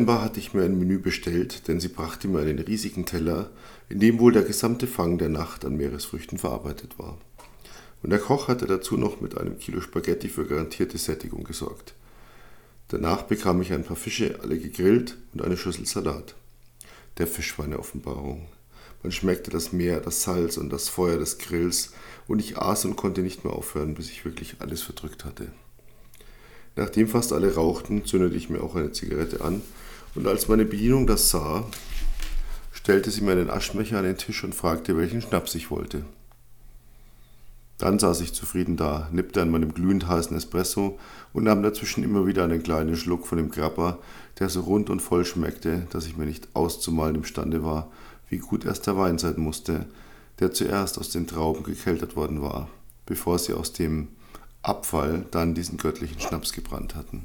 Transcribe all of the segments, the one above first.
Scheinbar hatte ich mir ein Menü bestellt, denn sie brachte mir einen riesigen Teller, in dem wohl der gesamte Fang der Nacht an Meeresfrüchten verarbeitet war. Und der Koch hatte dazu noch mit einem Kilo Spaghetti für garantierte Sättigung gesorgt. Danach bekam ich ein paar Fische, alle gegrillt, und eine Schüssel Salat. Der Fisch war eine Offenbarung. Man schmeckte das Meer, das Salz und das Feuer des Grills, und ich aß und konnte nicht mehr aufhören, bis ich wirklich alles verdrückt hatte. Nachdem fast alle rauchten, zündete ich mir auch eine Zigarette an und als meine Bedienung das sah, stellte sie mir einen Aschenbecher an den Tisch und fragte, welchen Schnaps ich wollte. Dann saß ich zufrieden da, nippte an meinem glühend heißen Espresso und nahm dazwischen immer wieder einen kleinen Schluck von dem Grappa, der so rund und voll schmeckte, dass ich mir nicht auszumalen imstande war, wie gut erst der Wein sein musste, der zuerst aus den Trauben gekeltert worden war, bevor sie aus dem Abfall dann diesen göttlichen Schnaps gebrannt hatten.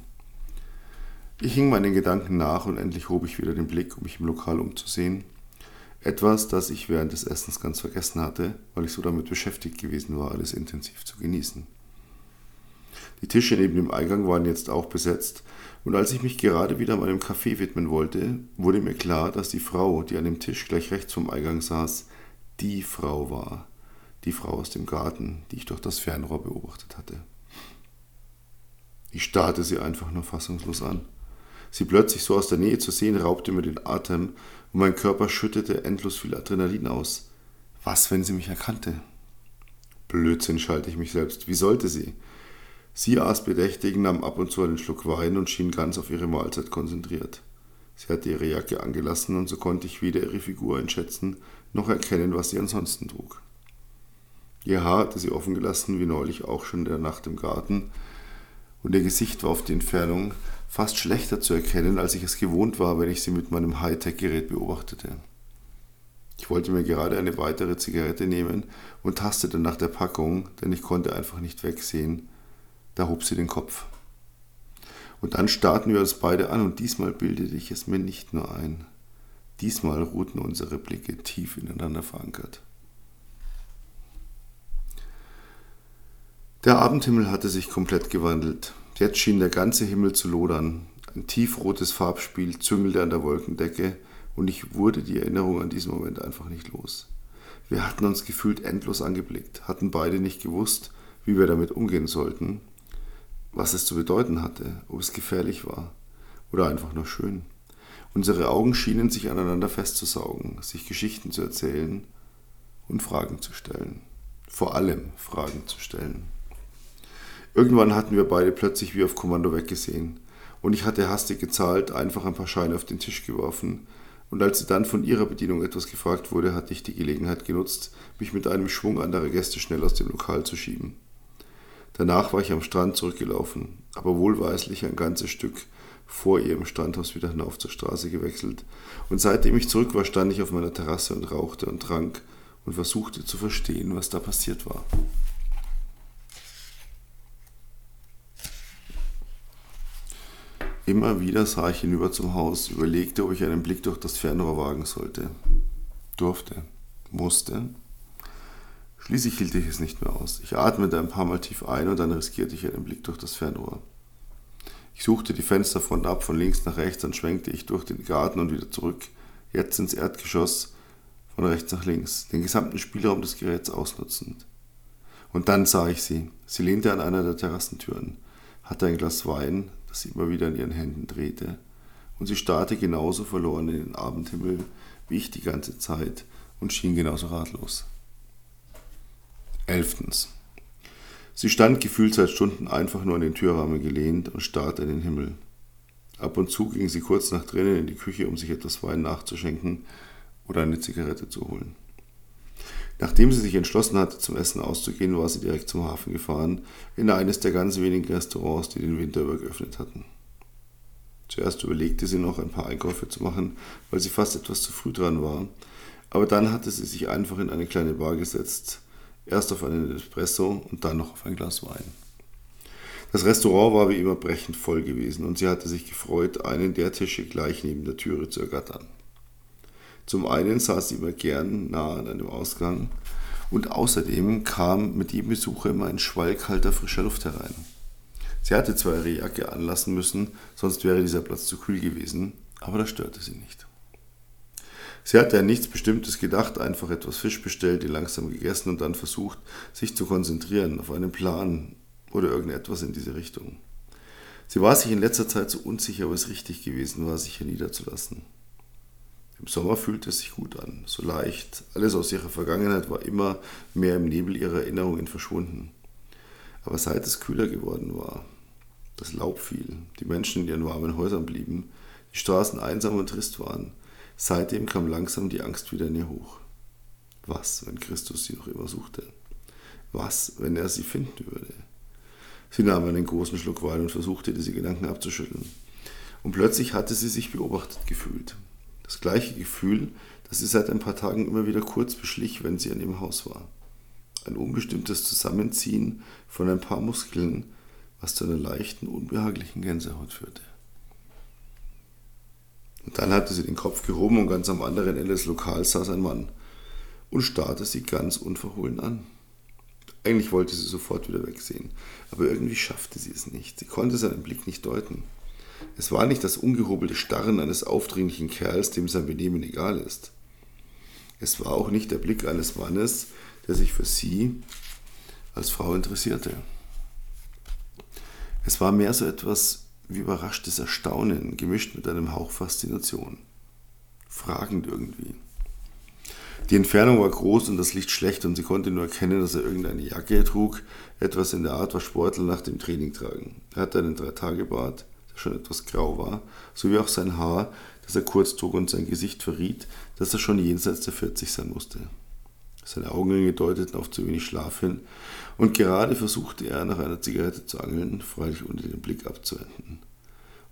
Ich hing meinen Gedanken nach und endlich hob ich wieder den Blick, um mich im Lokal umzusehen. Etwas, das ich während des Essens ganz vergessen hatte, weil ich so damit beschäftigt gewesen war, alles intensiv zu genießen. Die Tische neben dem Eingang waren jetzt auch besetzt, und als ich mich gerade wieder meinem Kaffee widmen wollte, wurde mir klar, dass die Frau, die an dem Tisch gleich rechts vom Eingang saß, die Frau war, die Frau aus dem Garten, die ich durch das Fernrohr beobachtet hatte. Ich starrte sie einfach nur fassungslos an. Sie plötzlich so aus der Nähe zu sehen, raubte mir den Atem und mein Körper schüttete endlos viel Adrenalin aus. Was, wenn sie mich erkannte? Blödsinn, schalte ich mich selbst. Wie sollte sie? Sie aß bedächtig, nahm ab und zu einen Schluck Wein und schien ganz auf ihre Mahlzeit konzentriert. Sie hatte ihre Jacke angelassen und so konnte ich weder ihre Figur einschätzen, noch erkennen, was sie ansonsten trug. Ihr Haar hatte sie offen gelassen, wie neulich auch schon in der Nacht im Garten, und ihr Gesicht war auf die Entfernung fast schlechter zu erkennen, als ich es gewohnt war, wenn ich sie mit meinem Hightech-Gerät beobachtete. Ich wollte mir gerade eine weitere Zigarette nehmen und tastete nach der Packung, denn ich konnte einfach nicht wegsehen. Da hob sie den Kopf. Und dann starrten wir uns beide an und diesmal bildete ich es mir nicht nur ein. Diesmal ruhten unsere Blicke tief ineinander verankert. Der Abendhimmel hatte sich komplett gewandelt. Jetzt schien der ganze Himmel zu lodern. Ein tiefrotes Farbspiel züngelte an der Wolkendecke und ich wurde die Erinnerung an diesen Moment einfach nicht los. Wir hatten uns gefühlt endlos angeblickt, hatten beide nicht gewusst, wie wir damit umgehen sollten, was es zu bedeuten hatte, ob es gefährlich war oder einfach nur schön. Unsere Augen schienen sich aneinander festzusaugen, sich Geschichten zu erzählen und Fragen zu stellen. Vor allem Fragen zu stellen. Irgendwann hatten wir beide plötzlich wie auf Kommando weggesehen. Und ich hatte hastig gezahlt, einfach ein paar Scheine auf den Tisch geworfen. Und als sie dann von ihrer Bedienung etwas gefragt wurde, hatte ich die Gelegenheit genutzt, mich mit einem Schwung anderer Gäste schnell aus dem Lokal zu schieben. Danach war ich am Strand zurückgelaufen, aber wohlweislich ein ganzes Stück vor ihrem Strandhaus wieder hinauf zur Straße gewechselt. Und seitdem ich zurück war, stand ich auf meiner Terrasse und rauchte und trank und versuchte zu verstehen, was da passiert war. Immer wieder sah ich hinüber zum Haus, überlegte, ob ich einen Blick durch das Fernrohr wagen sollte. Durfte, musste. Schließlich hielt ich es nicht mehr aus. Ich atmete ein paar Mal tief ein und dann riskierte ich einen Blick durch das Fernrohr. Ich suchte die Fensterfront ab, von links nach rechts, dann schwenkte ich durch den Garten und wieder zurück, jetzt ins Erdgeschoss, von rechts nach links, den gesamten Spielraum des Geräts ausnutzend. Und dann sah ich sie. Sie lehnte an einer der Terrassentüren, hatte ein Glas Wein, das sie immer wieder in ihren Händen drehte, und sie starrte genauso verloren in den Abendhimmel wie ich die ganze Zeit und schien genauso ratlos. Elftens. Sie stand gefühlt seit Stunden einfach nur an den Türrahmen gelehnt und starrte in den Himmel. Ab und zu ging sie kurz nach drinnen in die Küche, um sich etwas Wein nachzuschenken oder eine Zigarette zu holen. Nachdem sie sich entschlossen hatte, zum Essen auszugehen, war sie direkt zum Hafen gefahren, in eines der ganz wenigen Restaurants, die den Winter über geöffnet hatten. Zuerst überlegte sie noch, ein paar Einkäufe zu machen, weil sie fast etwas zu früh dran war, aber dann hatte sie sich einfach in eine kleine Bar gesetzt, erst auf einen Espresso und dann noch auf ein Glas Wein. Das Restaurant war wie immer brechend voll gewesen und sie hatte sich gefreut, einen der Tische gleich neben der Türe zu ergattern. Zum einen saß sie immer gern nah an einem Ausgang und außerdem kam mit jedem Besucher immer ein Schwall kalter, frischer Luft herein. Sie hatte zwar ihre Jacke anlassen müssen, sonst wäre dieser Platz zu kühl gewesen, Aber das störte sie nicht. Sie hatte an nichts Bestimmtes gedacht, einfach etwas Fisch bestellt, die langsam gegessen und dann versucht, sich zu konzentrieren auf einen Plan oder irgendetwas in diese Richtung. Sie war sich in letzter Zeit so unsicher, ob es richtig gewesen war, sich hier niederzulassen. Im Sommer fühlte es sich gut an, so leicht. Alles aus ihrer Vergangenheit war immer mehr im Nebel ihrer Erinnerungen verschwunden. Aber seit es kühler geworden war, das Laub fiel, die Menschen in ihren warmen Häusern blieben, die Straßen einsam und trist waren, seitdem kam langsam die Angst wieder in ihr hoch. Was, wenn Christus sie noch immer suchte? Was, wenn er sie finden würde? Sie nahm einen großen Schluck Wein und versuchte, diese Gedanken abzuschütteln. Und plötzlich hatte sie sich beobachtet gefühlt. Das gleiche Gefühl, das sie seit ein paar Tagen immer wieder kurz beschlich, wenn sie an ihrem Haus war. Ein unbestimmtes Zusammenziehen von ein paar Muskeln, was zu einer leichten, unbehaglichen Gänsehaut führte. Und dann hatte sie den Kopf gehoben und ganz am anderen Ende des Lokals saß ein Mann und starrte sie ganz unverhohlen an. Eigentlich wollte sie sofort wieder wegsehen, aber irgendwie schaffte sie es nicht. Sie konnte seinen Blick nicht deuten. Es war nicht das ungehobelte Starren eines aufdringlichen Kerls, dem sein Benehmen egal ist. Es war auch nicht der Blick eines Mannes, der sich für sie als Frau interessierte. Es war mehr so etwas wie überraschtes Erstaunen, gemischt mit einem Hauch Faszination. Fragend irgendwie. Die Entfernung war groß und das Licht schlecht und sie konnte nur erkennen, dass er irgendeine Jacke trug, etwas in der Art, was Sportler nach dem Training tragen. Er hatte einen Dreitagebart, schon etwas grau war, sowie auch sein Haar, das er kurz trug und sein Gesicht verriet, dass er schon jenseits der 40 sein musste. Seine Augenringe deuteten auf zu wenig Schlaf hin, und gerade versuchte er nach einer Zigarette zu angeln, freilich ohne den Blick abzuwenden.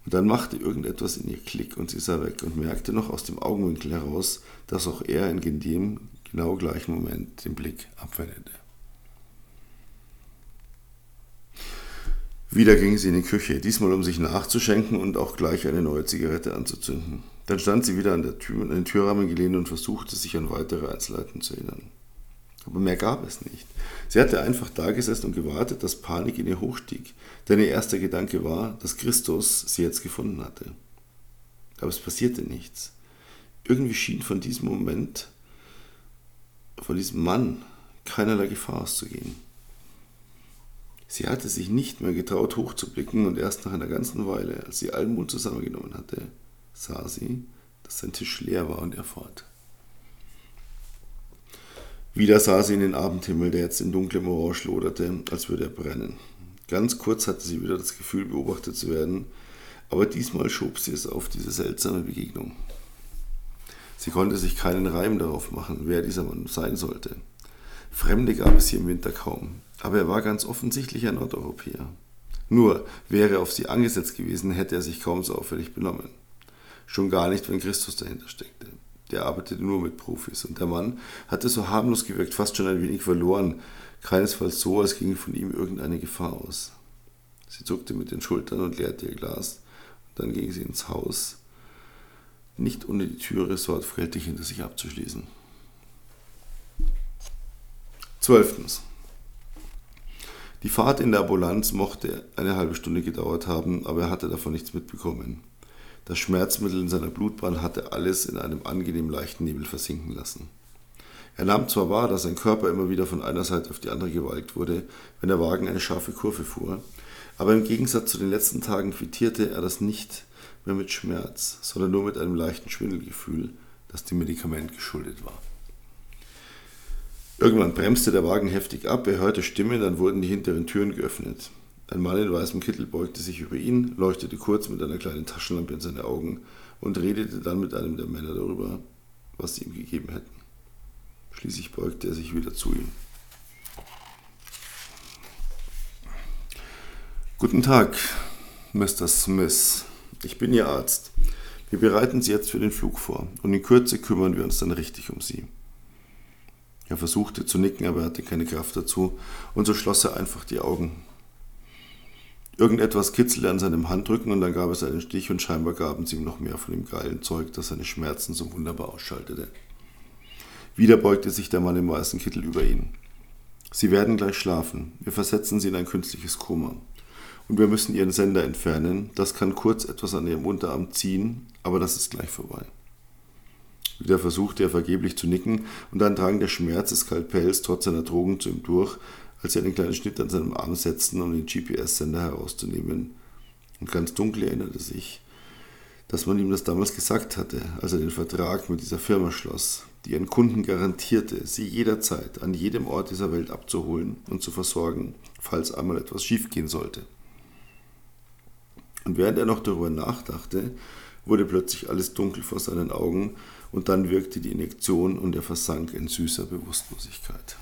Und dann machte irgendetwas in ihr Klick und sie sah weg und merkte noch aus dem Augenwinkel heraus, dass auch er in dem genau gleichen Moment den Blick abwendete. Wieder ging sie in die Küche, diesmal um sich nachzuschenken und auch gleich eine neue Zigarette anzuzünden. Dann stand sie wieder an, der Tür, an den Türrahmen gelehnt und versuchte sich an weitere Einzelheiten zu erinnern. Aber mehr gab es nicht. Sie hatte einfach da gesessen und gewartet, dass Panik in ihr hochstieg, denn ihr erster Gedanke war, dass Christus sie jetzt gefunden hatte. Aber es passierte nichts. Irgendwie schien von diesem Moment, von diesem Mann, keinerlei Gefahr auszugehen. Sie hatte sich nicht mehr getraut, hochzublicken, und erst nach einer ganzen Weile, als sie allen Mut zusammengenommen hatte, sah sie, dass sein Tisch leer war und er fort. Wieder sah sie in den Abendhimmel, der jetzt in dunklem Orange loderte, als würde er brennen. Ganz kurz hatte sie wieder das Gefühl, beobachtet zu werden, aber diesmal schob sie es auf diese seltsame Begegnung. Sie konnte sich keinen Reim darauf machen, wer dieser Mann sein sollte. Fremde gab es hier im Winter kaum, aber er war ganz offensichtlich ein Nordeuropäer. Nur wäre er auf sie angesetzt gewesen, hätte er sich kaum so auffällig benommen. Schon gar nicht, wenn Christus dahinter steckte. Der arbeitete nur mit Profis und der Mann hatte so harmlos gewirkt, fast schon ein wenig verloren, keinesfalls so, als ginge von ihm irgendeine Gefahr aus. Sie zuckte mit den Schultern und leerte ihr Glas, und dann ging sie ins Haus, nicht ohne die Türe sorgfältig hinter sich abzuschließen. Zwölftens. Die Fahrt in der Ambulanz mochte eine halbe Stunde gedauert haben, aber er hatte davon nichts mitbekommen. Das Schmerzmittel in seiner Blutbahn hatte alles in einem angenehm leichten Nebel versinken lassen. Er nahm zwar wahr, dass sein Körper immer wieder von einer Seite auf die andere gewalkt wurde, wenn der Wagen eine scharfe Kurve fuhr, aber im Gegensatz zu den letzten Tagen quittierte er das nicht mehr mit Schmerz, sondern nur mit einem leichten Schwindelgefühl, das dem Medikament geschuldet war. Irgendwann bremste der Wagen heftig ab, er hörte Stimmen, dann wurden die hinteren Türen geöffnet. Ein Mann in weißem Kittel beugte sich über ihn, leuchtete kurz mit einer kleinen Taschenlampe in seine Augen und redete dann mit einem der Männer darüber, was sie ihm gegeben hätten. Schließlich beugte er sich wieder zu ihm. Guten Tag, Mr. Smith. Ich bin Ihr Arzt. Wir bereiten Sie jetzt für den Flug vor und in Kürze kümmern wir uns dann richtig um Sie. Er versuchte zu nicken, aber er hatte keine Kraft dazu, und so schloss er einfach die Augen. Irgendetwas kitzelte an seinem Handrücken und dann gab es einen Stich und scheinbar gaben sie ihm noch mehr von dem geilen Zeug, das seine Schmerzen so wunderbar ausschaltete. Wieder beugte sich der Mann im weißen Kittel über ihn. Sie werden gleich schlafen. Wir versetzen Sie in ein künstliches Koma. und wir müssen Ihren Sender entfernen. Das kann kurz etwas an Ihrem Unterarm ziehen, aber das ist gleich vorbei. Wieder versuchte er vergeblich zu nicken und dann drang der Schmerz des Skalpells trotz seiner Drogen zu ihm durch, als sie einen kleinen Schnitt an seinem Arm setzten, um den GPS-Sender herauszunehmen. Und ganz dunkel erinnerte sich, dass man ihm das damals gesagt hatte, als er den Vertrag mit dieser Firma schloss, die ihren Kunden garantierte, sie jederzeit an jedem Ort dieser Welt abzuholen und zu versorgen, falls einmal etwas schiefgehen sollte. Und während er noch darüber nachdachte, wurde plötzlich alles dunkel vor seinen Augen und dann wirkte die Injektion und er versank in süßer Bewusstlosigkeit.